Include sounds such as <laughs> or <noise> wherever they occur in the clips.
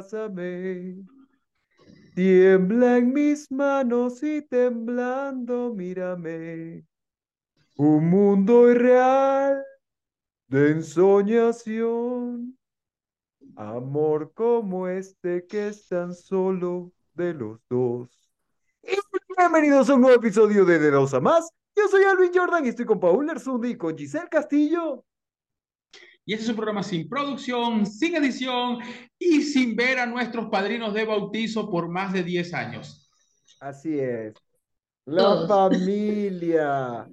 abrázame. Tiembla en mis manos y temblando, mírame. Un mundo irreal de ensoñación. Amor como este que es tan solo de los dos. Bienvenidos a un nuevo episodio de De Dos a Más. Yo soy Alvin Jordan y estoy con Paul Erzundi y con Giselle Castillo. Y este es un programa sin producción, sin edición y sin ver a nuestros padrinos de bautizo por más de 10 años. Así es. La Todos. familia.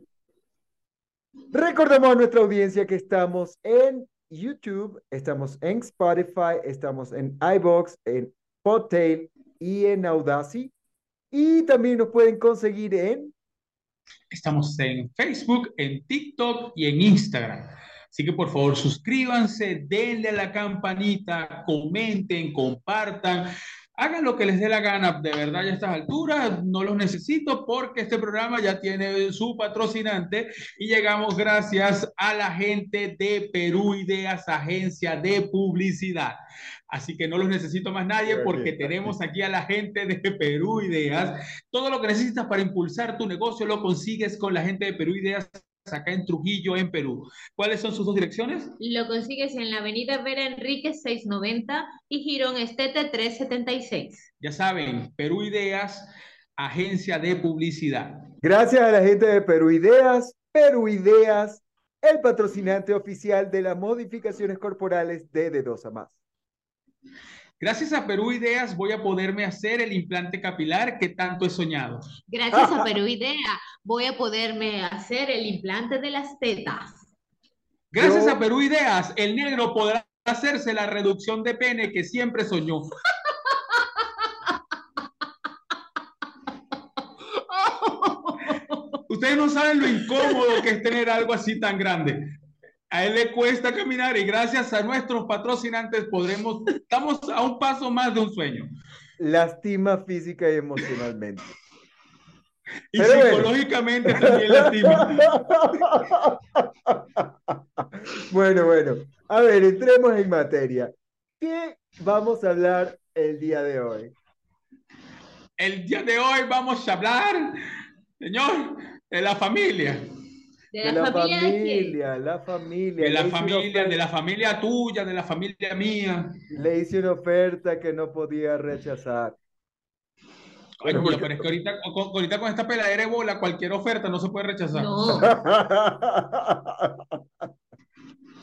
Recordamos a nuestra audiencia que estamos en YouTube, estamos en Spotify, estamos en iBox, en Podtail y en Audacity. Y también nos pueden conseguir en Estamos en Facebook, en TikTok y en Instagram. Así que por favor suscríbanse, denle a la campanita, comenten, compartan, hagan lo que les dé la gana. De verdad, ya a estas alturas no los necesito porque este programa ya tiene su patrocinante y llegamos gracias a la gente de Perú Ideas, agencia de publicidad. Así que no los necesito más nadie porque tenemos aquí a la gente de Perú Ideas. Todo lo que necesitas para impulsar tu negocio lo consigues con la gente de Perú Ideas acá en Trujillo, en Perú. ¿Cuáles son sus dos direcciones? Lo consigues en la avenida Vera Enríquez 690 y Girón Estete 376. Ya saben, Perú Ideas, agencia de publicidad. Gracias a la gente de Perú Ideas, Perú Ideas, el patrocinante oficial de las modificaciones corporales de De Dos a Más. Gracias a Perú Ideas voy a poderme hacer el implante capilar que tanto he soñado. Gracias a <laughs> Perú Idea voy a poderme hacer el implante de las tetas. Gracias Yo- a Perú Ideas, el negro podrá hacerse la reducción de pene que siempre soñó. <laughs> <laughs> Ustedes no saben lo incómodo que es tener algo así tan grande. A él le cuesta caminar y gracias a nuestros patrocinantes podremos, estamos a un paso más de un sueño. Lastima física y emocionalmente. Y Pero bueno. psicológicamente también lastima. <laughs> Bueno, bueno. A ver, entremos en materia. ¿Qué vamos a hablar el día de hoy? El día de hoy vamos a hablar, señor, de la familia. De De la, la familia la familia. De la familia, de la familia tuya, de la familia mía. Le hice una oferta que no podía rechazar. Bueno, pero es que ahorita con, ahorita con esta peladera de bola, cualquier oferta no se puede rechazar. No, <laughs>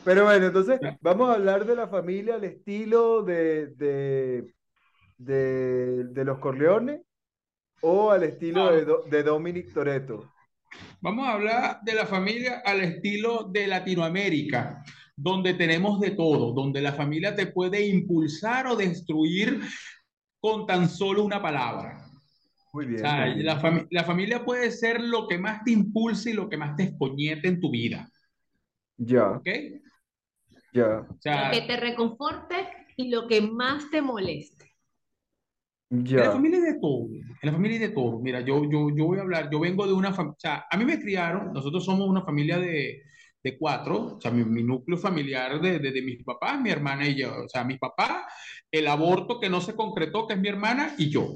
Pero bueno, entonces vamos a hablar de la familia al estilo de, de, de, de los Corleones o al estilo de, de Dominic Toretto. Vamos a hablar de la familia al estilo de Latinoamérica, donde tenemos de todo, donde la familia te puede impulsar o destruir con tan solo una palabra. Muy O bien. sea, muy bien. la, fami- la familia puede ser lo que más te impulse y lo que más te escoñete en tu vida. Ya, ¿Ok? ya, O sea, lo que te reconforte y lo que más te moleste. En la familia hay de todo, en la familia hay de todo. Mira, yo, yo, yo voy a hablar, yo vengo de una familia, o sea, a mí me criaron, nosotros somos una familia de, de cuatro, o sea, mi, mi núcleo familiar de, de, de mis papás, mi hermana y yo, o sea, mis papás, el aborto que no se concretó, que es mi hermana, y yo.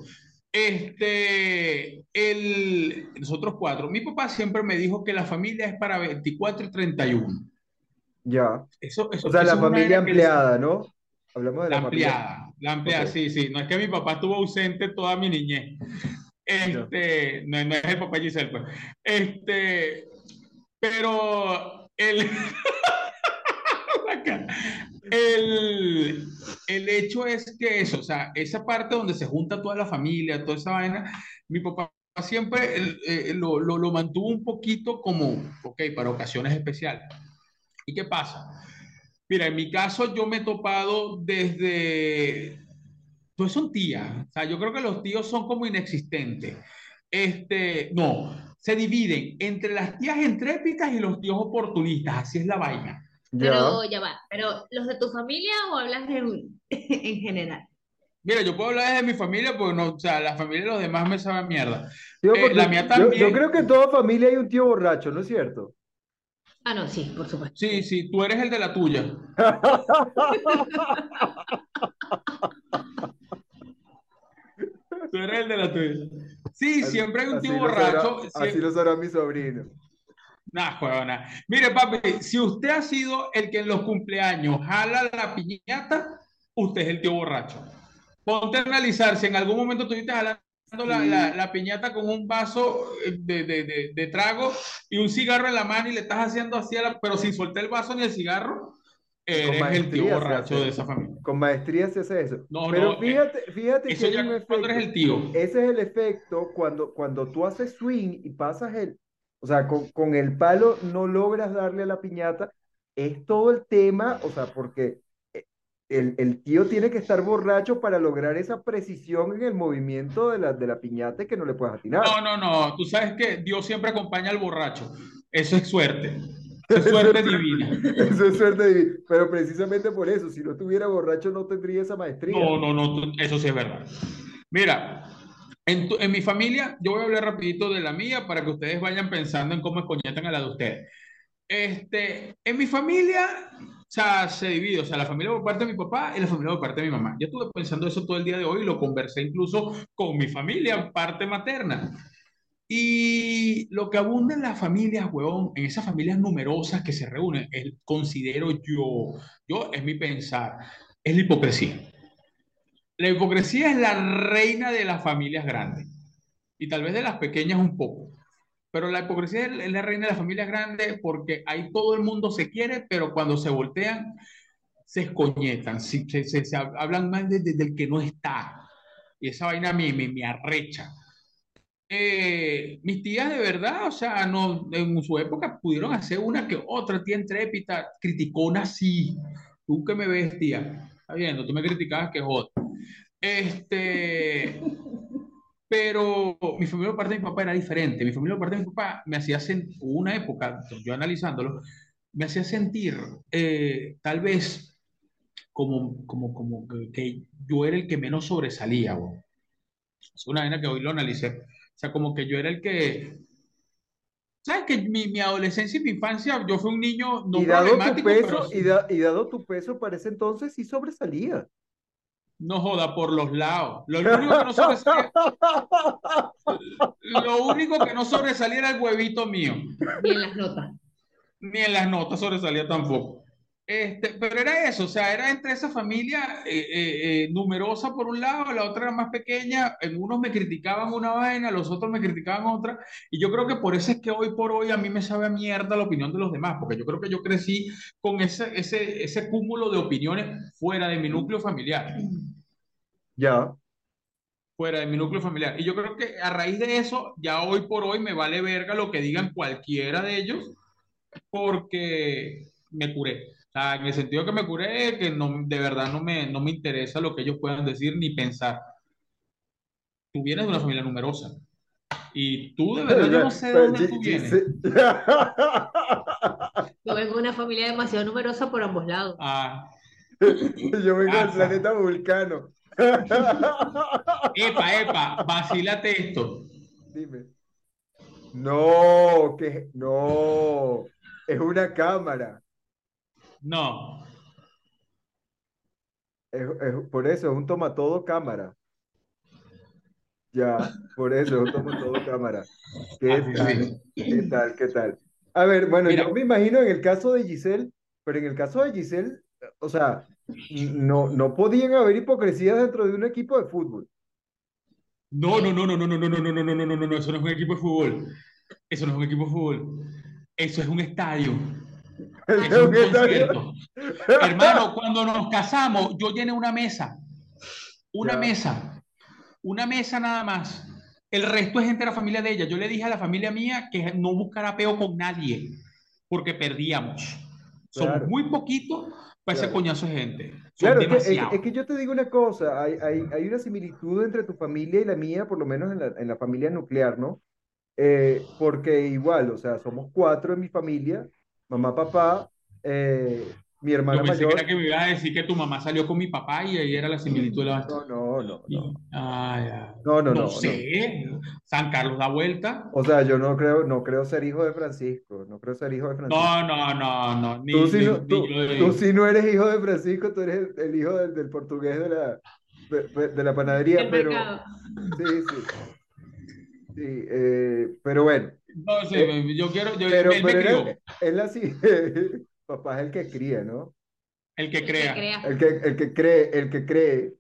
Este, el, nosotros cuatro, mi papá siempre me dijo que la familia es para 24 y 31. Ya. Eso, eso, O sea, eso la familia que les- ¿no? Hablamos de la la ampliada, la ampliada, Ok. sí, sí. No es que mi papá estuvo ausente toda mi niñez. <laughs> Este, no, no es el papá Giselle, pues. Este, pero el, <laughs> el, el hecho es que eso, o sea, esa parte donde se junta toda la familia, toda esa vaina, mi papá siempre eh, eh, lo, lo, lo mantuvo un poquito como, ok, para ocasiones especiales. ¿Y qué pasa? Mira, en mi caso yo me he topado desde... Pues son tías. O sea, yo creo que los tíos son como inexistentes. Este, no, se dividen entre las tías intrépidas y los tíos oportunistas. Así es la vaina. Pero ya va, pero ¿los de tu familia o hablas en, <laughs> en general? Mira, yo puedo hablar desde mi familia, porque no, o sea, la familia de los demás me sabe mierda. Tío, Eh, la mía yo- también. Yo, creo que en toda familia hay un tío borracho, ¿no es cierto? Ah, no, sí, por supuesto. Sí, sí, tú eres el de la tuya. <laughs> Tú eres el de la tuya. Sí, Así- siempre hay un tío borracho. así lo sabrá mi sobrino. Nah, huevona. Mire, papi, si usted ha sido el que en los cumpleaños jala la piñata, usted es el tío borracho. Ponte a analizar si en algún momento estuviste jalando la, la- la piñata con un vaso eh, de, de- de- de trago y un cigarro en la mano y le estás haciendo así, a la- pero sin soltar el vaso ni el cigarro, eres el tío borracho de esa familia. Con maestría se hace eso. No, Pero no, eh, fíjate, fíjate Eso que hay ya un eres el tío. Ese es el efecto cuando, cuando tú haces swing y pasas el, o sea, con, con el palo no logras darle a la piñata, es todo el tema, o sea, porque el, el tío tiene que estar borracho para lograr esa precisión en el movimiento de la, de la piñata que no le puedas atinar. No, no, no. Tú sabes que Dios siempre acompaña al borracho. <laughs> Eso es suerte. Eso es suerte divina. Eso es suerte divina. Pero precisamente por eso, si no estuviera borracho no tendría esa maestría. No, no, no, eso sí es verdad. Mira, en, tu- en mi familia, yo voy a hablar rapidito de la mía para que ustedes vayan pensando en cómo escoñetan a la de ustedes. Este, en mi familia, o sea, se divide, o sea, la familia por parte de mi papá y la familia por parte de mi mamá. Yo estuve pensando eso todo el día de hoy lo conversé incluso con mi familia, parte materna. Y lo que abunda en las familias, huevón, en esas familias numerosas que se reúnen, es- considero yo, yo, es mi pensar, es la hipocresía. La hipocresía es la reina de las familias grandes y tal vez de las pequeñas un poco. Pero la hipocresía es la reina de las familias grandes porque ahí todo el mundo se quiere, pero cuando se voltean, se escoñetan, se, se- se- hablan mal de- de- del que no está. Y esa vaina me, me, me arrecha. Eh, mis tías de verdad, o sea, no, en su época pudieron hacer una que otra, tía intrépida, criticona sí. Tú que me ves, tía, está viendo, tú me criticabas que joder. Este, pero mi familia por parte de mi papá era diferente. Mi familia por parte de mi papá me hacía sentir, una época, yo analizándolo, me hacía sentir eh, tal vez como, como, como que, yo era el que menos sobresalía. weón. Es una vaina que hoy lo analicé. O sea, como que yo era el que... ¿Sabes que mi, mi adolescencia y mi infancia, yo fui un niño no Y dado tu problemático, peso, pero y, da- y dado tu peso para ese entonces sí sobresalía. No joda por los lados. Lo único que no sobresalía, lo único que no sobresalía era el huevito mío. Ni en las notas. Ni en las notas sobresalía tampoco. Este, pero era eso, o sea, era entre esa familia eh, eh, eh, numerosa por un lado, la otra era más pequeña, en unos me criticaban una vaina, los otros me criticaban otra, y yo creo que por eso es que hoy por hoy a mí me sabe a mierda la opinión de los demás, porque yo creo que yo crecí con ese, ese, ese cúmulo de opiniones fuera de mi núcleo familiar, Ya. fuera de mi núcleo familiar, y yo creo que a raíz de eso, ya hoy por hoy me vale verga lo que digan cualquiera de ellos, porque me curé. O sea, en el sentido que me curé, que no, de verdad no me, no me interesa lo que ellos puedan decir ni pensar. Tú vienes de una familia numerosa. Y tú, de verdad, yo no sé de dónde tú vienes. <laughs> Yo vengo de una familia demasiado numerosa por ambos lados. Ah, <laughs> Yo vengo del Casa. planeta Vulcano. Epa, epa, vacílate esto. Dime. No, que no. Es una cámara. No. Es, es- por eso es un tomatodo cámara. Ya, por eso es un tomatodo cámara. ¿Qué Ah, tal? ¿Qué tal? ¿Qué tal? A ver, bueno, Mira. yo me imagino en el caso de Giselle, pero en el caso de Giselle, o sea, no, no podían haber hipocresías dentro de un equipo de fútbol. No, no, no, no, no, no, no, no, no, no, no, no, no, no, no, eso no es un equipo de fútbol. Eso no es un equipo de fútbol. Eso es un estadio. Eso es un concierto. Hermano, cuando nos casamos, yo llené una mesa. Una Ya. mesa. Una mesa nada más. El resto es gente de la familia de ella. Yo le dije a la familia mía que no buscara peo con nadie, porque perdíamos. Claro. muy poquitos para ese coñazo de gente. Son Claro, que, es que yo te digo una cosa, hay, hay, hay una similitud entre tu familia y la mía, por lo menos en la, en la familia nuclear, ¿no? Eh, porque igual, o sea, somos cuatro en mi familia, mamá, papá, eh, Mi Yo hermana pensé que mayor. era que me ibas a decir que tu mamá salió con mi papá y ahí era la similitud de la No, no, no, no. Ah. No, no, No no, no. sé. San Carlos da vuelta. O sea, yo no creo, no creo ser hijo de Francisco. No creo ser hijo de Francisco. No, no, no, no. Ni, Tú sí ni- no, tú, yo sí no eres hijo de Francisco, tú eres el, el hijo del, del portugués de la, de, de la panadería, El pero mercado. sí, sí. Sí, eh, pero bueno, No sé, yo quiero. Yo, pero, él me pero crió, él, él así, <laughs> papá es el que cría, ¿no? el que El que crea. El que, el que cree, el que cree.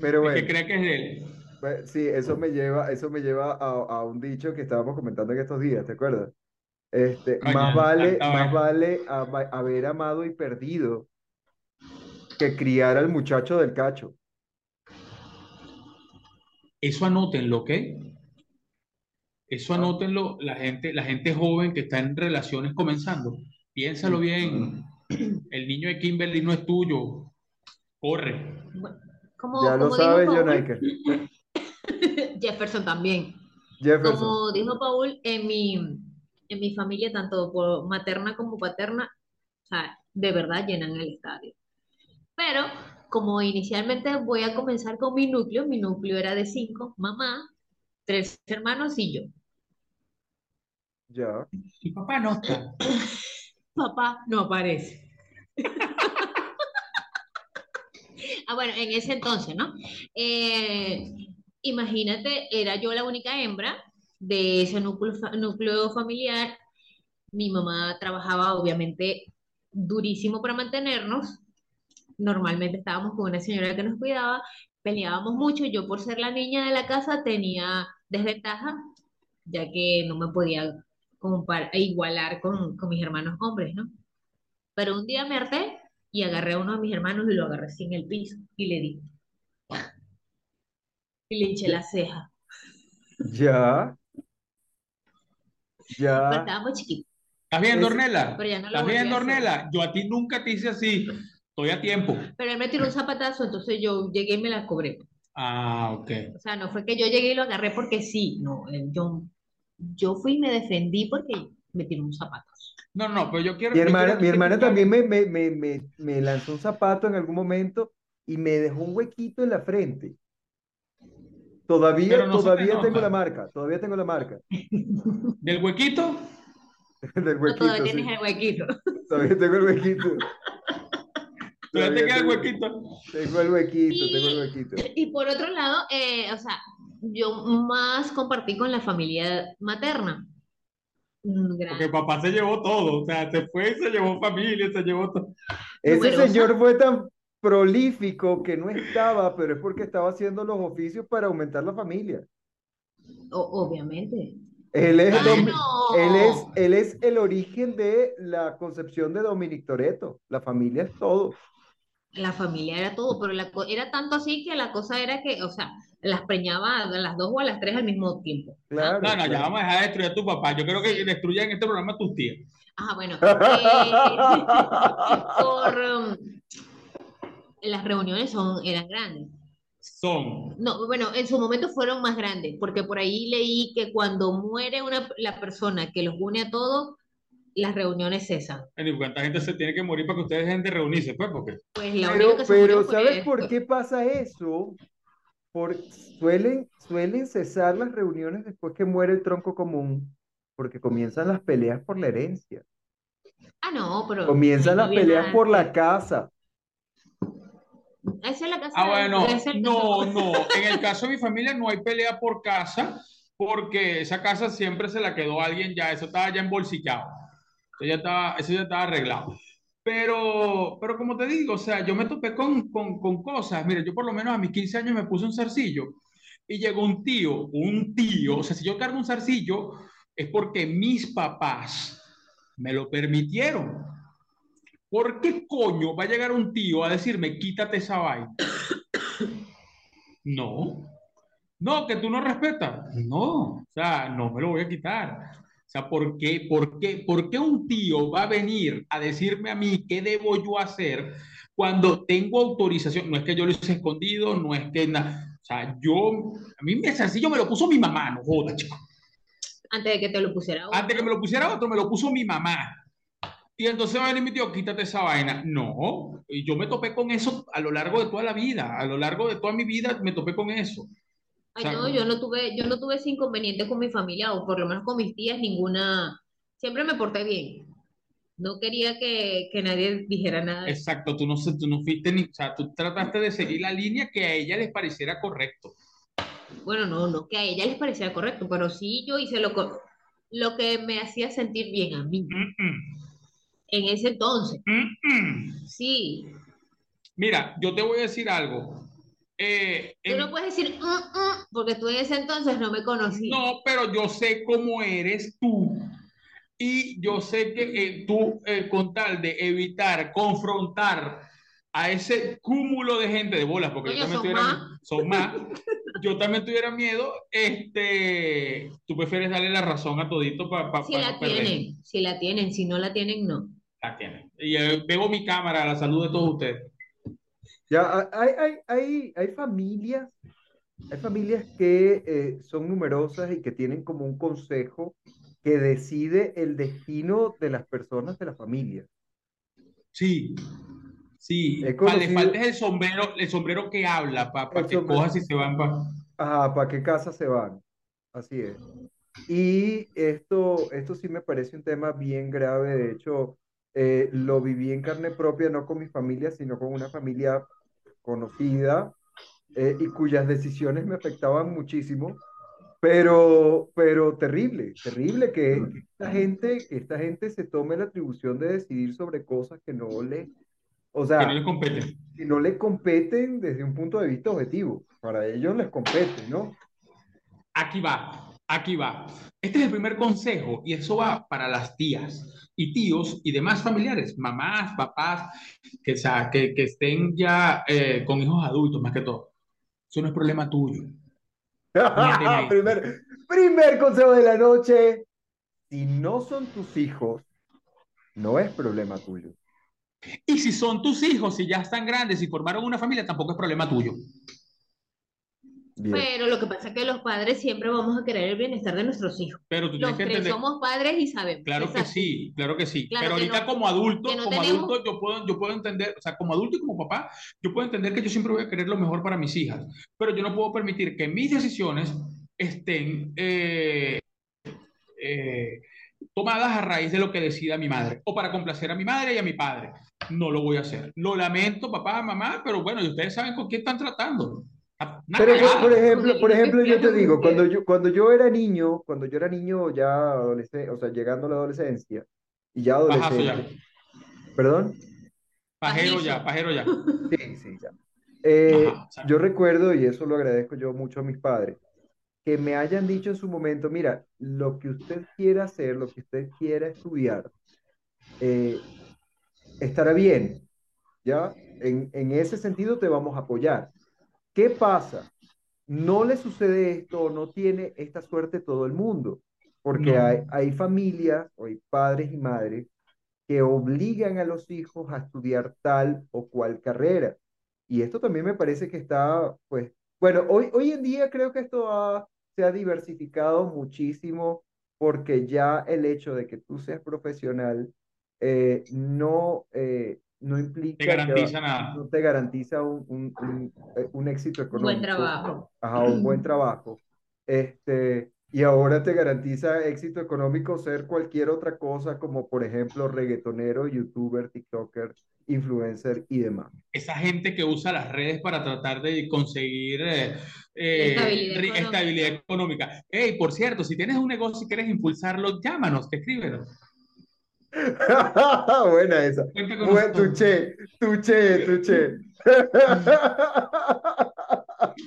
Pero El que bueno, cree que es él. pues, sí, eso me lleva, eso me lleva a, a un dicho que estábamos comentando en estos días, ¿te acuerdas? Este, Coño, más vale, más vale haber amado y perdido que criar al muchacho del cacho. Eso anótenlo, ¿ok? Eso anótenlo, la gente, la gente joven que está en relaciones comenzando. Piénsalo bien. El niño de Kimberly no es tuyo. Corre. Como, Ya lo como sabes, dijo John Paul, Iker. <laughs> Jefferson también. Jefferson. Como dijo Paul, en mi, en mi familia, tanto por materna como paterna, o sea, de verdad llenan el estadio. Pero como inicialmente voy a comenzar con mi núcleo, mi núcleo era de cinco, mamá, tres hermanos y yo. Ya. Mi papá no está. <laughs> Papá no aparece. <laughs> Ah, bueno, en ese entonces, ¿no? Eh, imagínate, era yo la única hembra de ese núcleo, núcleo familiar. Mi mamá trabajaba, obviamente, durísimo para mantenernos. Normalmente estábamos con una señora que nos cuidaba, peleábamos mucho. Yo, por ser la niña de la casa, tenía desventaja, ya que no me podía compar- igualar con, con mis hermanos hombres, ¿no? Pero un día me harté y agarré a uno de mis hermanos y lo agarré en el piso y le di. Y le hinché la ceja. Ya. Pero Ya. estábamos chiquitos. ¿Estás viendo, Ornella? Pero ya no lo ¿Estás viendo. Ornella? Yo a ti nunca te hice así. Estoy a tiempo. Pero él me tiró un zapatazo, entonces yo llegué y me la cobré. Ah, ok. O sea, no fue que yo llegué y lo agarré porque sí. No, yo, yo fui y me defendí porque me tiró un zapatazo. No, no, pero yo quiero. Mi hermana, quiero mi hermana también me, me, me, me, me lanzó un zapato en algún momento y me dejó un huequito en la frente. Todavía, no todavía tengo la marca, todavía tengo la marca <laughs> <laughs> Del huequito. del No, huequito, todavía sí. tienes el huequito. <laughs> Todavía tengo el huequito. Todavía te queda el huequito. Tengo el huequito, Y- tengo el huequito. Y por otro lado, eh, o sea, yo más compartí con la familia materna. Mm, gran- Porque papá se llevó todo. O sea, se fue y se llevó familia, se llevó todo. Ese Numerosa. señor fue tan prolífico que no estaba, pero es porque estaba haciendo los oficios para aumentar la familia. O- obviamente. Él es, él es, él es el origen de la concepción de Dominic Toretto. La familia es todo. La familia era todo, pero la era tanto así que la cosa era que, o sea, las preñaba a las dos o a las tres al mismo tiempo. Claro. No, no, ya claro. vamos a dejar de destruir a tu papá. Yo creo que Sí. destruyan este programa a tus tías. Ajá, bueno. <laughs> eh, por um, las reuniones son, eran grandes. Son. No, bueno, en su momento fueron más grandes, porque por ahí leí que cuando muere una, la persona que los une a todos, las reuniones cesan. Bueno, ¿y ¿Cuánta gente se tiene que morir para que ustedes dejen de reunirse? Pues, porque. Pues la Pero, única que se pero ¿sabes por qué pasa eso? Por, suelen, suelen cesar las reuniones después que muere el tronco común, porque comienzan las peleas por la herencia, Ah, no, pero comienzan las peleas por la casa. Esa es la casa Ah, bueno, no, no. <laughs> En el caso de mi familia no hay pelea por casa, porque esa casa siempre se la quedó alguien ya, eso estaba ya embolsillado. Eso ya estaba, eso ya estaba arreglado. Pero, pero como te digo, o sea, yo me topé con, con, con cosas. Mira, yo por lo menos a mis 15 años me puse un zarcillo y llegó un tío, un tío, o sea, si yo cargo un zarcillo es porque mis papás me lo permitieron. ¿Por qué coño va a llegar un tío a decirme, quítate esa vaina? No. No, que tú no respetas. No, o sea, no me lo voy a quitar. O sea, ¿por qué, por qué, por qué un tío va a venir a decirme a mí qué debo yo hacer cuando tengo autorización? No es que yo lo hice escondido, no es que nada. O sea, yo, a mí me sencillo me lo puso mi mamá, no joda, chico. Antes de que te lo pusiera otro. Antes que me lo pusiera otro, me lo puso mi mamá. Y entonces va a venir mi tío, quítate esa vaina. No, yo me topé con eso a lo largo de toda la vida, a lo largo de toda mi vida me topé con eso. O Ay, sea, no, yo no tuve, yo no tuve ese inconveniente con mi familia, o por lo menos con mis tías, ninguna. Siempre me porté bien. No quería que, que nadie dijera nada exacto, tú no, tú no fuiste ni, o sea, tú trataste de seguir la línea que a ella les pareciera correcto. Bueno, no, no, que a ella les parecía correcto, pero sí yo hice lo, lo que me hacía sentir bien a mí Mm, mm, en ese entonces. mm. Sí, Mira, yo te voy a decir algo. Eh, tú no en- puedes decir, "Mm, mm", porque tú en ese entonces no me conocías. no, pero yo sé cómo eres tú. Y yo sé que eh, tú, eh, con tal de evitar confrontar a ese cúmulo de gente de bolas, porque yo Coño, también son tuviera, más. son más, yo también tuviera miedo, este, tú prefieres darle la razón a todito para Si la tienen, si la tienen, si no la tienen, no. La tienen. Y eh, veo mi cámara la salud de todos ustedes. Ya, ha- hay, hay, hay, hay familias, hay familias que eh, son numerosas y que tienen como un consejo que decide el destino de las personas de la familia. Sí, sí. Pa- le conocido- falta el sombrero, el sombrero que habla para El que sombrero. cojas y se van para. Ajá, ¿para qué casa se van? Así es. Y esto, esto sí me parece un tema bien grave. De hecho, eh, lo viví en carne propia, no con mi familia, sino con una familia conocida eh, y cuyas decisiones me afectaban muchísimo. Pero, pero terrible, terrible que, que esta gente, que esta gente se tome la atribución de decidir sobre cosas que no le, o que sea, no les compete. que no le competen desde un punto de vista objetivo. Para ellos les compete, ¿no? Aquí va, aquí va. Este es el primer consejo y eso va para las tías y tíos y demás familiares, mamás, papás, que, o sea, que, que estén ya eh, con hijos adultos más que todo. Eso no es problema tuyo. <laughs> Primer, primer consejo de la noche. Si no son tus hijos, no es problema tuyo. Y si son tus hijos, si ya están grandes y formaron una familia, tampoco es problema tuyo. Bien. Pero lo que pasa es que los padres siempre vamos a querer el bienestar de nuestros hijos. Pero tú tienes Los que entender. somos padres y sabemos. Claro que sí, claro que sí. Claro Pero que ahorita no- como adulto, no como tenemos- adulto, yo puedo, yo puedo entender, o sea, como adulto y como papá, yo puedo entender que yo siempre voy a querer lo mejor para mis hijas, pero yo no puedo permitir que mis decisiones estén eh, eh, tomadas a raíz de lo que decida mi madre o para complacer a mi madre y a mi padre. No lo voy a hacer. Lo lamento, papá, mamá, pero bueno, y ustedes saben con quién están tratando. Una Pero por, por ejemplo, por ejemplo, yo te digo, cuando yo, cuando yo era niño, cuando yo era niño ya adolescente, o sea, llegando a la adolescencia y ya Pajazo ya. adolescente, perdón, Pajero ya, pajero ya. sí, sí, ya. Eh, Ajá, yo recuerdo, y eso lo agradezco yo mucho a mis padres, que me hayan dicho en su momento, mira, lo que usted quiera hacer, lo que usted quiera estudiar, eh, estará bien, ¿ya? En, en ese sentido te vamos a apoyar. ¿Qué pasa? No le sucede esto no tiene esta suerte todo el mundo, porque No. hay, hay familias, o hay padres y madres que obligan a los hijos a estudiar tal o cual carrera. Y esto también me parece que está, pues, bueno, hoy, hoy en día creo que esto ha- se ha diversificado muchísimo porque ya el hecho de que tú seas profesional eh, no, eh, no implica Te que- garantiza nada. no te garantiza un, un- un, eh, un éxito Un económico. buen trabajo. Ajá, un buen <clears throat> trabajo. Este, y ahora te garantiza éxito económico ser cualquier otra cosa, como por ejemplo reggaetonero, youtuber, tiktoker, influencer y demás. esa gente que usa las redes para tratar de conseguir eh, eh, Estabilidad económica. estabilidad económica. Hey, por cierto, si tienes un negocio y quieres impulsarlo, llámanos, escríbenos. <laughs> Buena esa. Buen tuché, tuché, tuché.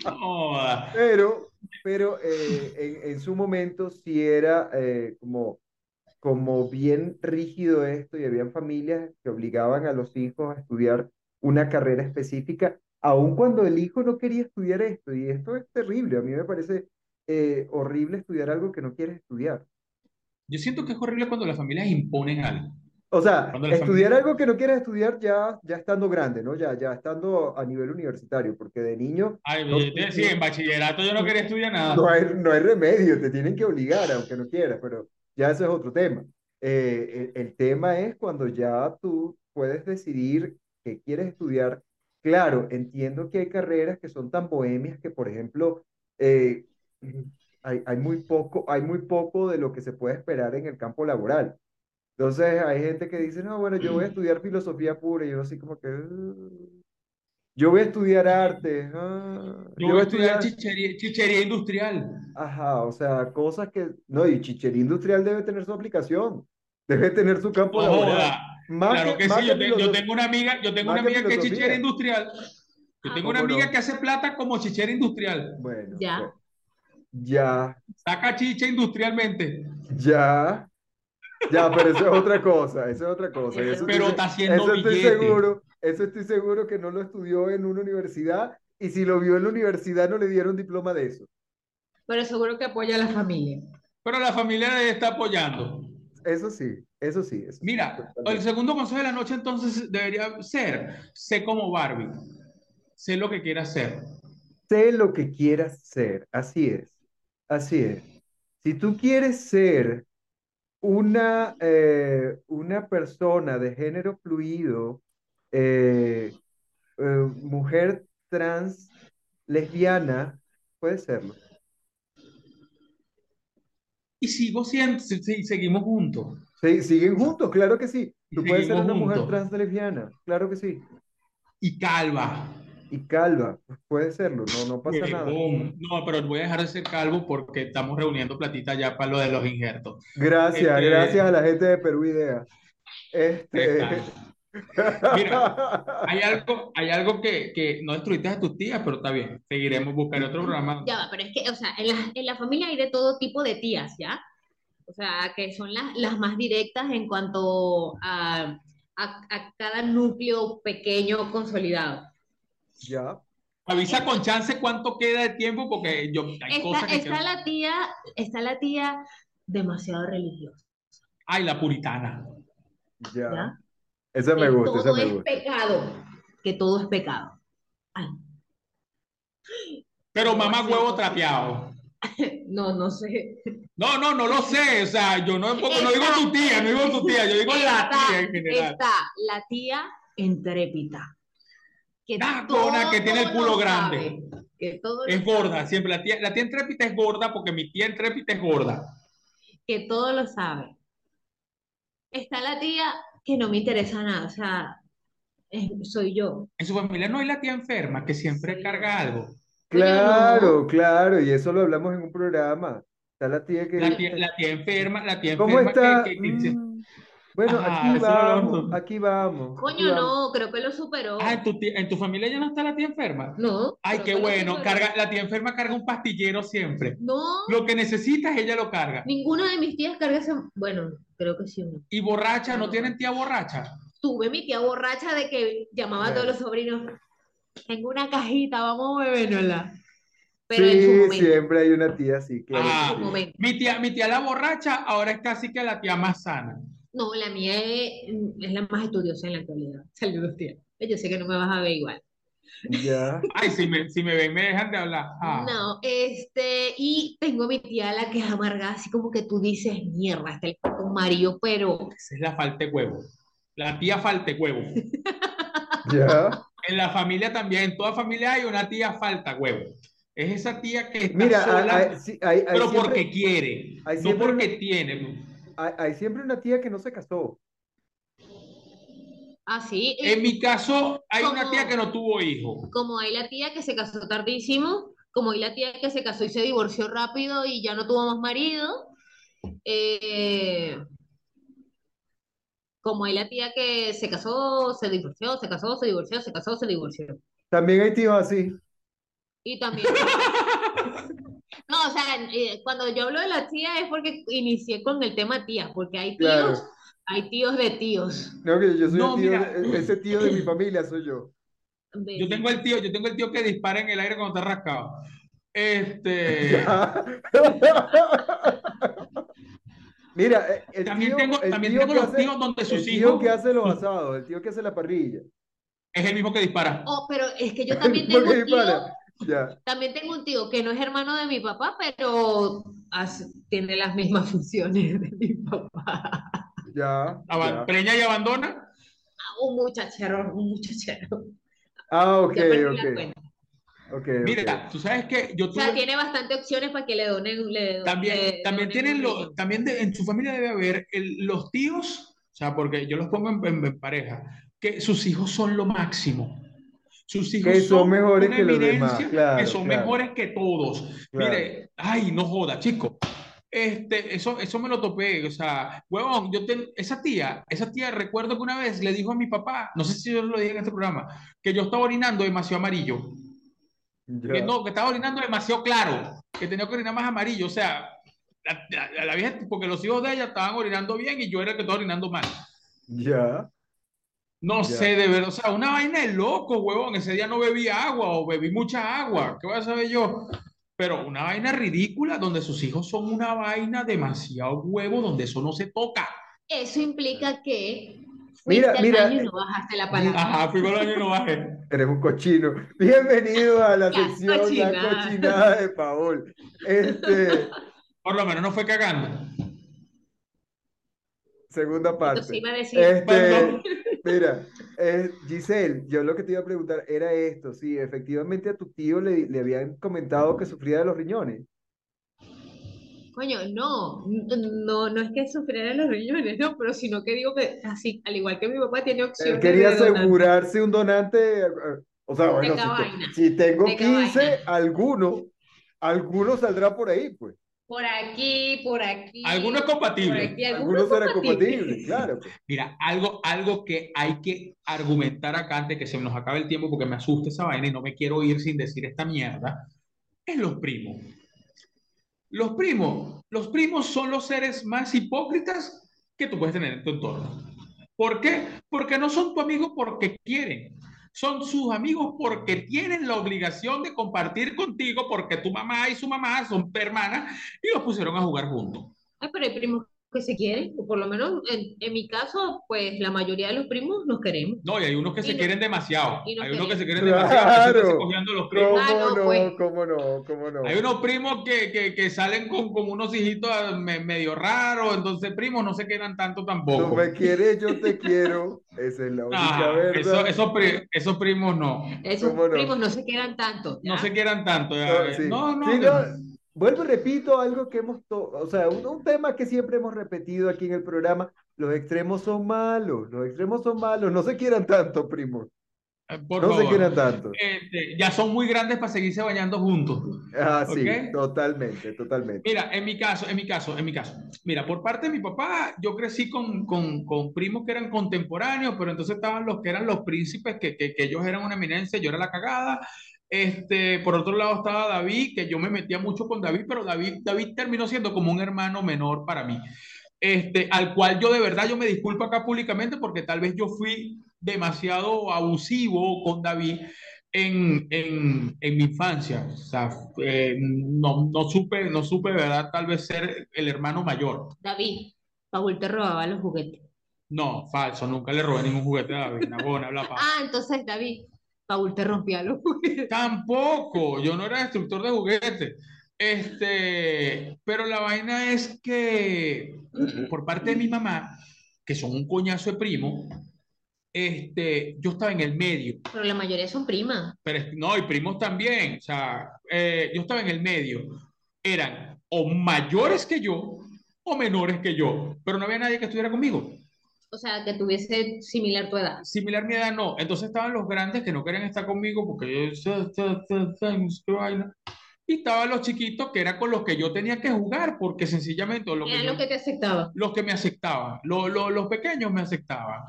No. Pero, pero eh, en, en su momento sí era eh, como, como bien rígido esto y habían familias que obligaban a los hijos a estudiar una carrera específica, aun cuando el hijo no quería estudiar esto. Y esto es terrible. A mí me parece eh, horrible estudiar algo que no quieres estudiar. Yo siento que es horrible cuando las familias imponen algo. O sea, estudiar familia- algo que no quieres estudiar ya, ya estando grande, ¿no? Ya, ya estando a nivel universitario, porque de niño Ay, No, te decía, en bachillerato yo no quería estudiar nada. no hay, no hay remedio, te tienen que obligar, aunque no quieras, pero ya eso es otro tema. Eh, el, el tema es cuando ya tú puedes decidir qué quieres estudiar. Claro, entiendo que hay carreras que son tan bohemias que, por ejemplo, eh, hay, hay muy poco, hay muy poco de lo que se puede esperar en el campo laboral. Entonces hay gente que dice, no, bueno, yo voy a <clears throat> estudiar filosofía pura y yo así como que, "Uh". yo voy a estudiar arte, ah, Yo yo voy a estudiar estudiar, chichería, chichería industrial. ajá, o sea, cosas que, no, y chichería industrial debe tener su aplicación, debe tener su campo No laboral, joda. más Claro que, que más sí, que yo, te- yo tengo una amiga, yo tengo una que amiga que es chichera industrial. Yo Ah, tengo una ¿Cómo amiga no? que hace plata como chichera industrial. Bueno, Ya. Ya, Saca chicha industrialmente. ya, ya, pero eso es otra cosa, eso es otra cosa, eso Pero estoy, está haciendo eso estoy billete. seguro, eso estoy seguro que no lo estudió en una universidad, y si lo vio en la universidad no le dieron diploma de eso. Pero seguro que apoya a la familia. Pero la familia le está apoyando. Eso sí, eso sí, eso sí, Mira, el totalmente. segundo consejo de la noche entonces debería ser, sé como Barbie, sé lo que quieras ser. Sé lo que quieras ser, así es, así es. Si tú quieres ser una, eh, una persona de género fluido, eh, eh, mujer trans, lesbiana, puedes serlo. Y sigo siendo, si- seguimos juntos. Sí, siguen juntos, claro que sí. Tú puedes ser una mujer trans lesbiana, claro que sí. Y calva. Y calva, pues puedes serlo, no, no pasa nada. No, pero voy a dejar de ser calvo porque estamos reuniendo platita ya para lo de los injertos. Gracias, Este- gracias a la gente de Perú Idea. Este. Mira, <laughs> Hay algo, hay algo que, que no destruiste a tus tías, pero está bien. Seguiremos buscando otro programa. Ya va, pero es que, o sea, en la, en la familia hay de todo tipo de tías, ¿ya? O sea, que son las, las más directas en cuanto a, a, a cada núcleo pequeño consolidado. Ya. Avisa con chance cuánto queda de tiempo porque yo hay Está, cosas que está la tía, está la tía demasiado religiosa, Ay, la puritana. Ya. ¿ya? Esa me Que gusta, esa todo me es gusta. pecado, que todo es pecado. Ay, Pero ¿Cómo mamá huevo trapeado. <laughs> no, no sé. No, no, no lo sé. O sea, yo no, no digo tu tía, no digo tu tía, yo digo la tía en general. está la tía intrépida. Que que tiene el culo lo grande. sabe, que todo lo Es sabe, gorda, siempre la tía, la tía entrépita es gorda porque mi tía entrépita es gorda. que todo lo sabe. Está la tía que no me interesa nada, o sea, es- soy yo. En su familia no hay la tía enferma que siempre Sí. carga algo. Claro, no. claro, y eso lo hablamos en un programa. Está la tía que. La tía, la tía enferma, la tía ¿Cómo enferma está? que, que- que dice, Mm, Bueno, Ajá, aquí vamos, aquí vamos, aquí Coño, vamos. no, creo que lo superó. ah, en tu, tía- en tu familia ya no está la tía enferma. No. Ay, qué bueno, carga, la tía enferma carga un pastillero siempre. No, Lo que necesitas, ella lo carga. ninguna de mis tías carga ese. Bueno, creo que sí, una. Y borracha, ¿no tienen tía borracha? Tuve mi tía borracha de que llamaba a todos los sobrinos. Tengo una cajita, vamos a bebérnosla. Pero en su Sí, momento. siempre hay una tía así, claro Ah, En su sí. momento. Mi tía, mi tía la borracha ahora es casi que la tía más sana. No, la mía es, es la más estudiosa en la actualidad. <laughs> Saludos, tía. Yo sé que no me vas a ver igual. Ya. <laughs> Ay, si me, si me ven, me dejan de hablar. Ah. No, este, y tengo a mi tía la que es amargada, así como que tú dices, mierda, está el con Mario, pero Esa es la falta de huevo. La tía falta de huevo. <laughs> Ya. En la familia también, en toda familia hay una tía falta huevo. Es esa tía que está Mira, sola, hay, hay- sí, hay- hay pero siempre, porque quiere, hay no porque tiene. Hay, hay siempre una tía que no se casó. así, En mi caso, hay una tía que no tuvo hijo. como hay la tía que se casó tardísimo, como hay la tía que se casó y se divorció rápido y ya no tuvo más marido, eh, como hay la tía que se casó, se divorció, se casó, se divorció, se casó, se divorció. También hay tíos así. Y también... <laughs> O sea, eh, cuando yo hablo de la tía es porque inicié con el tema tía, porque hay tíos, Claro. hay tíos de tíos. No, que yo soy No, el tío, mira. ese tío de mi familia soy yo. de- Yo tengo el tío, yo tengo el tío que dispara en el aire cuando está rascado. Este. <laughs> Mira, eh, el también tío, tengo, el también tío tengo los hace, tíos donde el sus tío hijos que hace los asados, el tío que hace la parrilla. es el mismo que dispara. Oh, pero es que yo <laughs> también tengo un tío, Ya. también tengo un tío que no es hermano de mi papá, pero hace- tiene las mismas <laughs> funciones de mi papá. Ya, ya. Preña y abandona. Ah, Un muchachero, un muchachero. Ah, ok, ok. cuenta. Ok, Mira, ok. tú sabes que yo O sea, tuve- tiene bastantes opciones para que le donen. Le, También, le también donen tienen también de- en su familia debe haber el- los tíos, o sea, porque yo los pongo en, en- en pareja, que sus hijos son lo máximo. Sus hijos Que son mejores una que los demás, claro, que son claro. mejores que todos. Claro. Mire, ay, no joda, chico. Este, eso, eso me lo topé, o sea, huevón, yo ten- esa tía, esa tía recuerdo que una vez le dijo a mi papá, no sé si yo lo dije en este programa, que yo estaba orinando demasiado amarillo. Que no, que estaba orinando demasiado claro, que tenía que orinar más amarillo, o sea, la, la- la vieja, porque los hijos de ella estaban orinando bien y yo era el que estaba orinando mal. Ya. No Ya. sé, de verdad, o sea, una vaina de loco, huevón, ese día no bebí agua o bebí mucha agua, ¿qué voy a saber yo? Pero una vaina ridícula donde sus hijos son una vaina demasiado huevo, donde eso no se toca. Eso implica que Mira, fuiste al mira, baño y no bajaste la palabra. Ajá, fui con el año y no bajé. <laughs> Eres un cochino. Bienvenido a <laughs> la sección La cochinada. cochinada de Paul. Este, <laughs> Por lo menos no fue cagando. segunda parte. iba a decir, Este. Mira, eh, Giselle, yo lo que te iba a preguntar era esto, si efectivamente a tu tío le, le habían comentado que sufría de los riñones. coño, no, no, no es que sufriera los riñones, no, pero sino que digo que así, al igual que mi papá tiene Él opciones quería de asegurarse un donante, eh, o sea, bueno, si, te- vaina, si tengo de cada 15, vaina. alguno, alguno saldrá por ahí, pues. Por aquí, por aquí. Alguno es por compatible. aquí, Alguno alguno será compatible. compatible, claro. pues. <laughs> Mira, algo, algo que hay que argumentar acá antes que se nos acabe el tiempo porque me asusta esa vaina y no me quiero ir sin decir esta mierda, es los primos. Los primos, los primos son los seres más hipócritas que tú puedes tener en tu entorno. ¿Por qué? Porque no son tu amigo porque quieren. Son sus amigos porque tienen la obligación de compartir contigo porque tu mamá y su mamá son hermanas y los pusieron a jugar juntos. Ay, pero hay primos que se quieren, o por lo menos en, en mi caso, pues la mayoría de los primos nos queremos. No, y hay unos que Y se no- quieren demasiado. no Hay unos que se quieren. demasiado, Claro. cogiendo los primos. ¿Cómo Ah, no, no? pues. ¿Cómo no? ¿Cómo no? Hay unos primos que, que, que salen con, con unos hijitos me- medio raros, entonces primos no se quedan tanto Tú tampoco. me quieres, yo te quiero. Esa es la única Ah, verdad. eso- esos, pri- esos primos no, Esos ¿Cómo no? primos no se quedan tanto. no se quieran tanto. ya. No, sí. No, no, Sí, no, Vuelvo y repito algo que hemos, o sea, un, un tema que siempre hemos repetido aquí en el programa, los extremos son malos, los extremos son malos, no se quieran tanto, primo, eh, por no se favor. quieran tanto. Este, ya son muy grandes para seguirse bañando juntos. Ah, sí, ¿ok? totalmente, totalmente. Mira, en mi caso, en mi caso, en mi caso. Mira, por parte de mi papá, yo crecí con, con, con primos que eran contemporáneos, pero entonces estaban los que eran los príncipes, que, que, que ellos eran una eminencia, yo era la cagada. Este, por otro lado estaba David, que yo me metía mucho con David, pero David, David terminó siendo como un hermano menor para mí. Este, al cual yo de verdad yo me disculpo acá públicamente porque tal vez yo fui demasiado abusivo con David en, en, en mi infancia. O sea, eh, no, no supe, no supe, verdad, tal vez ser el hermano mayor. David, Paul te robaba los juguetes. No, falso, nunca le robé ningún juguete a David. Nabona, paja. Ah, entonces David, Paul te rompía los juguetes. Tampoco, yo no era destructor de juguetes. Este, pero la vaina es que por parte de mi mamá, que son un coñazo de primo, este, yo estaba en el medio. Pero la mayoría son primas. Pero no, y primos también. O sea, eh, yo estaba en el medio. Eran o mayores que yo o menores que yo, pero no había nadie que estuviera conmigo. O sea, que tuviese similar tu edad. Similar mi edad, no. Entonces estaban los grandes que no querían estar conmigo porque yo... Y estaban los chiquitos que eran con los que yo tenía que jugar porque sencillamente... Lo que Era yo- lo que te aceptaba. los que me aceptaban, lo- lo- los pequeños me aceptaban,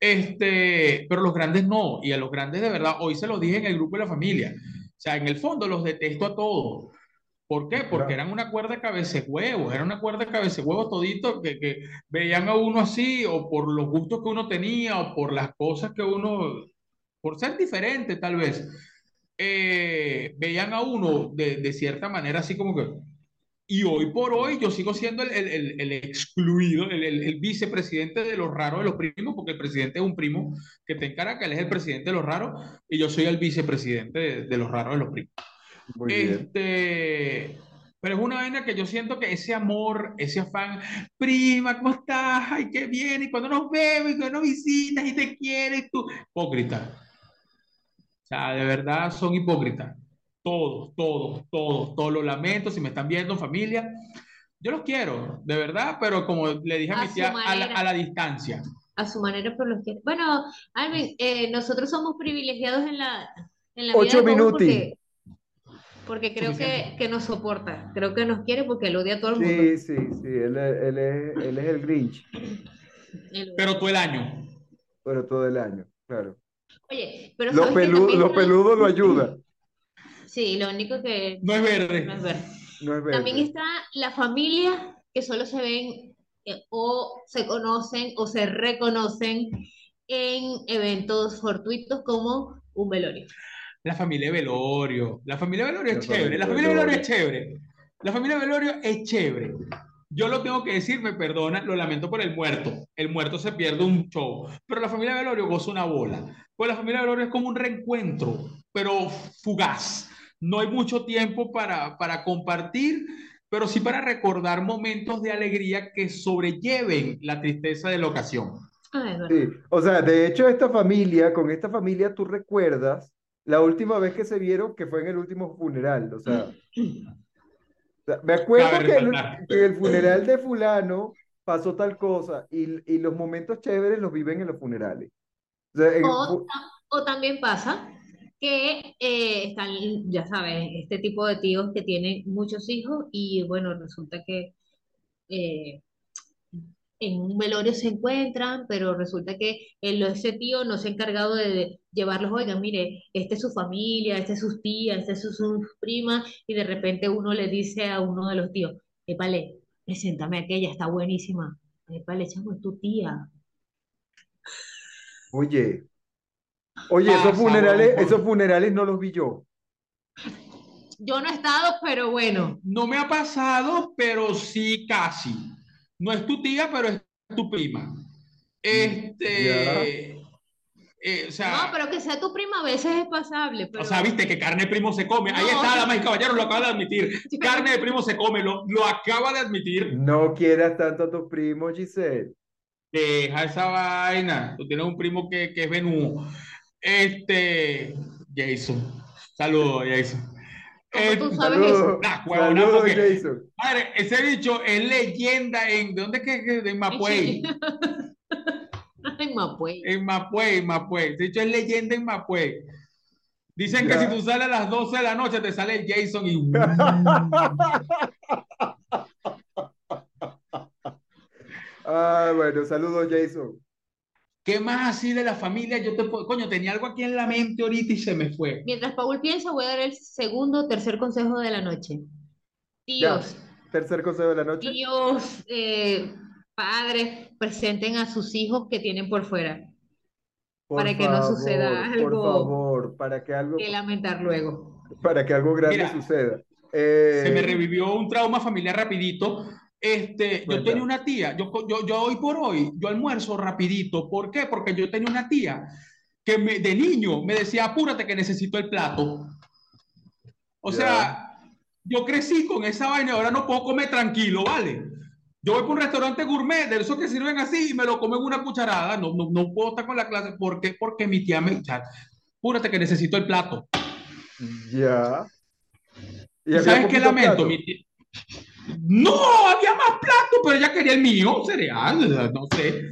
este, pero los grandes no, y a los grandes de verdad, hoy se los dije en el grupo de la familia, o sea, en el fondo los detesto a todos. ¿Por qué? Porque eran una cuerda de cabecehuevos, eran una cuerda de cabecehuevos toditos que, que veían a uno así, o por los gustos que uno tenía, o por las cosas que uno, por ser diferente tal vez, eh, veían a uno de, de cierta manera así como que, y hoy por hoy yo sigo siendo el, el- el- el excluido, el, el- el vicepresidente de los raros de los primos, porque el presidente es un primo que está en Caracas, él es el presidente de los raros, y yo soy el vicepresidente de, de los raros de los primos. Muy bien. Este, Pero es una vaina que yo siento que ese amor, ese afán, prima, ¿cómo estás? Ay, qué bien, y cuando nos vemos, y cuando nos visitas, y te quieres, tú, hipócrita. O sea, de verdad son hipócritas. Todos, todos, todos, todos los lamento, si me están viendo, familia, yo los quiero, de verdad, pero como le dije a, A mi tía, a la, manera. a la distancia. A su manera, por los que... Bueno, Alvin, eh, nosotros somos privilegiados en la, en la vida Ocho porque, porque creo que, que nos soporta. Creo que nos quiere porque él odia a todo el mundo. Sí, sí, sí, él, es- él es, él es el Grinch. Pero todo el año. pero todo el año, claro. Oye, pero Lo, sabes que pelu- también lo peludo lo ayuda, Sí, lo único que No es no verde. es ver. no es También verde. está la familia que solo se ven eh, o se conocen o se reconocen en eventos fortuitos como un velorio. La familia Velorio. La familia Velorio es La chévere. La familia Velorio Velorio. es chévere. La familia Velorio es chévere. Yo lo tengo que decir, me perdona, lo lamento por el muerto. El muerto se pierde un show. Pero la familia Velorio goza una bola. Pues la familia Velorio es como un reencuentro, pero fugaz. No hay mucho tiempo para, para compartir, pero sí para recordar momentos de alegría que sobrelleven la tristeza de la ocasión. Ah. Sí, o sea, de hecho esta familia, con esta familia tú recuerdas la última vez que se vieron que fue en el último funeral, o sea, <clears throat> o sea, me acuerdo que el, que el funeral de fulano pasó tal cosa y, y los momentos chéveres los viven en los funerales. O sea, en O, fu- o también pasa que eh, están, ya sabes, este tipo de tíos que tienen muchos hijos y bueno, resulta que eh, en un velorio se encuentran, pero resulta que el, ese tío no se ha encargado de, llevarlos, oigan, mire, esta es su familia, esta es sus tías, esta es su, su prima, y de repente uno le dice a uno de los tíos, épale, preséntame a aquella, está buenísima. Épale, chamo, es tu tía. oye, oye, esos Pasa, funerales, esos funerales no los vi yo. Yo no he estado, pero bueno. No me ha pasado, pero sí casi. No es tu tía, pero es tu prima. Este, eh, o No, sea, pero que sea tu prima a veces es pasable, pero o sea, viste que carne de primo se come. Ahí No. está, damas y caballeros, lo acaba de admitir. Carne de primo se come, lo, lo acaba de admitir. No quieras tanto a tus primos, Giselle. Deja esa vaina. Tú tienes un primo que, que es venudo. Este, Jason. Saludos, Jason. ¿Cómo Eh, tú sabes eso? Saludos, Nah, porque- Jason. Madre, ese bicho es leyenda en. ¿De dónde es que? <laughs> En Mapuey. Ay, Mapuey. En Mapuey, en Mapuey. De hecho, es leyenda en Mapuey. Dicen que si tú sales a las 12 de la noche, te sale Jason y. <laughs> Ah, bueno, saludos, Jason. ¿Qué más así de la familia? Yo te puedo. Coño, tenía algo aquí en la mente ahorita y se me fue. Mientras Paul piensa, voy a dar el segundo tercer consejo de la noche. Tíos, Tercer consejo de la noche. tíos, eh, padres, presenten a sus hijos que tienen por fuera, Por para que no suceda favor, algo Por favor, para que algo, que lamentar luego. para que algo grande Mira, suceda. Eh, Se me revivió un trauma familiar rapidito. Este, yo tenía una tía, yo, yo, yo hoy por hoy, yo almuerzo rapidito. ¿Por qué? Porque yo tenía una tía que me- de niño me decía, apúrate que necesito el plato. O Ya. sea, yo crecí con esa vaina ahora no puedo comer tranquilo, ¿vale? Yo voy por un restaurante gourmet, de esos que sirven así y me lo como en una cucharada. No, no, no puedo estar con la clase. ¿Por qué? Porque mi tía me... sea, apúrate que necesito el plato. Ya. ¿Y sabes qué lamento? Mi tía- No, había más platos, pero ella quería el mío, cereal, no sé.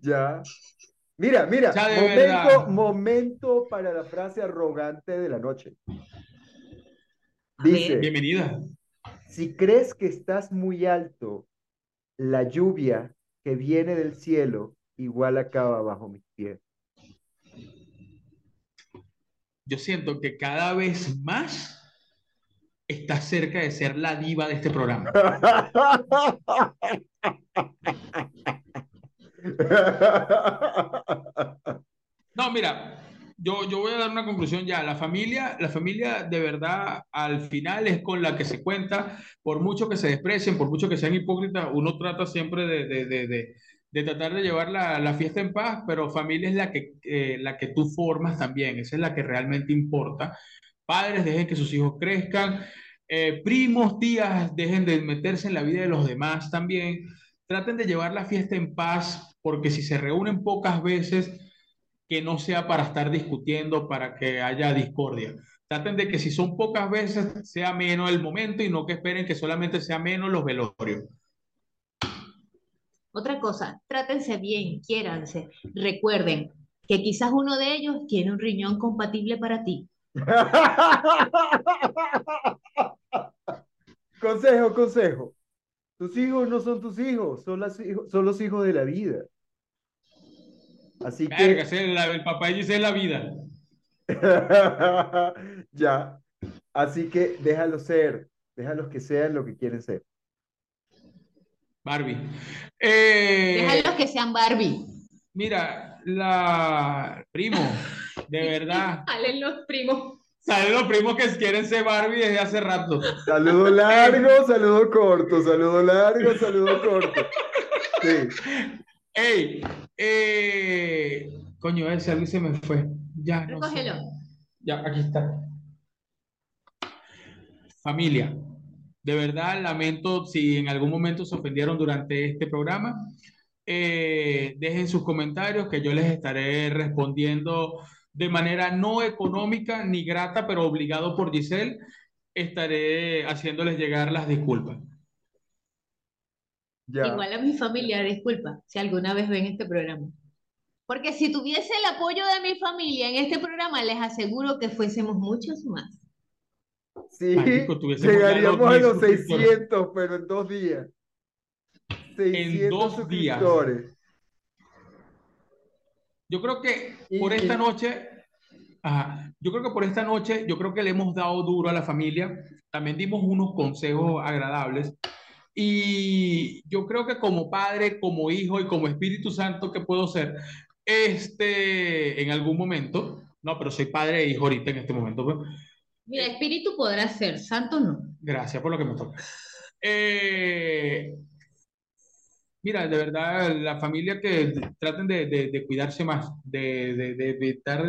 Ya. Mira, mira, momento, verdad. momento para la frase arrogante de la noche. Dice, Bienvenida. si crees que estás muy alto, la lluvia que viene del cielo igual acaba bajo mis pies. Yo siento que cada vez más estás cerca de ser la diva de este programa. No, mira, yo, yo voy a dar una conclusión ya. La familia, la familia de verdad al final es con la que se cuenta, por mucho que se desprecien, por mucho que sean hipócritas, uno trata siempre de, de, de, de, de tratar de llevar la, la, fiesta en paz, pero familia es la que, eh, la que tú formas también, esa es la que realmente importa. Padres, dejen que sus hijos crezcan. Eh, primos, tías, dejen de meterse en la vida de los demás también. Traten de llevar la fiesta en paz, porque si se reúnen pocas veces, que no sea para estar discutiendo, para que haya discordia. Traten de que si son pocas veces, sea menos el momento y no que esperen que solamente sea menos los velorios. Otra cosa, trátense bien, quiéranse. Recuerden que quizás uno de ellos tiene un riñón compatible para ti. <laughs> consejo, consejo. Tus hijos no son tus hijos, son, las hijos, son los hijos de la vida. Así que. el papá dice la vida. <laughs> ya. Así que déjalos ser, déjalos que sean lo que quieren ser. Barbie. Eh, déjalos que sean Barbie. Mira, la primo, de verdad. Salen los primos. Salen los primos que quieren ser Barbie desde hace rato. Saludo largo, saludo corto, saludo largo, saludo corto. Sí. Ey, eh, coño, ese algo se me fue. Ya, no Recógelo. Ya, aquí está. Familia, de verdad lamento si en algún momento se ofendieron durante este programa. Eh, dejen sus comentarios que yo les estaré respondiendo de manera no económica ni grata, pero obligado por Giselle, estaré haciéndoles llegar las disculpas. Igual a mi familia, disculpa, si alguna vez ven este programa. Porque si tuviese el apoyo de mi familia en este programa, les aseguro que fuésemos muchos más. Sí, llegaríamos a los 600, pero en dos días. 600 en dos días. Yo creo que por esta noche, yo creo que por esta noche, yo creo que le hemos dado duro a la familia. También dimos unos consejos agradables. Y yo creo que como padre, como hijo y como Espíritu Santo que puedo ser, este, en algún momento, no, pero soy padre e hijo ahorita en este momento. Pues, Mira, espíritu podrá ser, santo no. Gracias por lo que me toca. Eh, mira, de verdad, la familia que traten de, cuidarse más, de, de, estar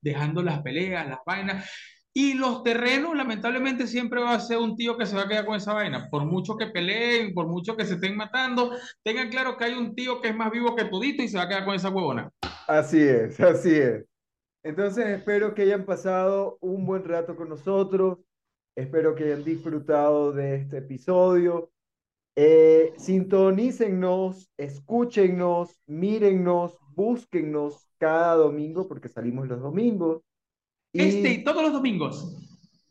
dejando las peleas, las vainas. Y los terrenos, lamentablemente, siempre va a ser un tío que se va a quedar con esa vaina. Por mucho que peleen, por mucho que se estén matando, tengan claro que hay un tío que es más vivo que tudito y se va a quedar con esa huevona. Así es, <laughs> así es. Entonces espero que hayan pasado un buen rato con nosotros, espero que hayan disfrutado de este episodio. Eh, sintonícennos, escúchennos, mírennos, búsquennos cada domingo porque salimos los domingos. este y todos los domingos.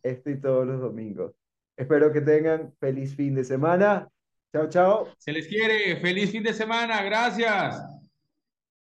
Este y todos los domingos. Espero que tengan feliz fin de semana. Chao, chao. Se les quiere. Feliz fin de semana. Gracias.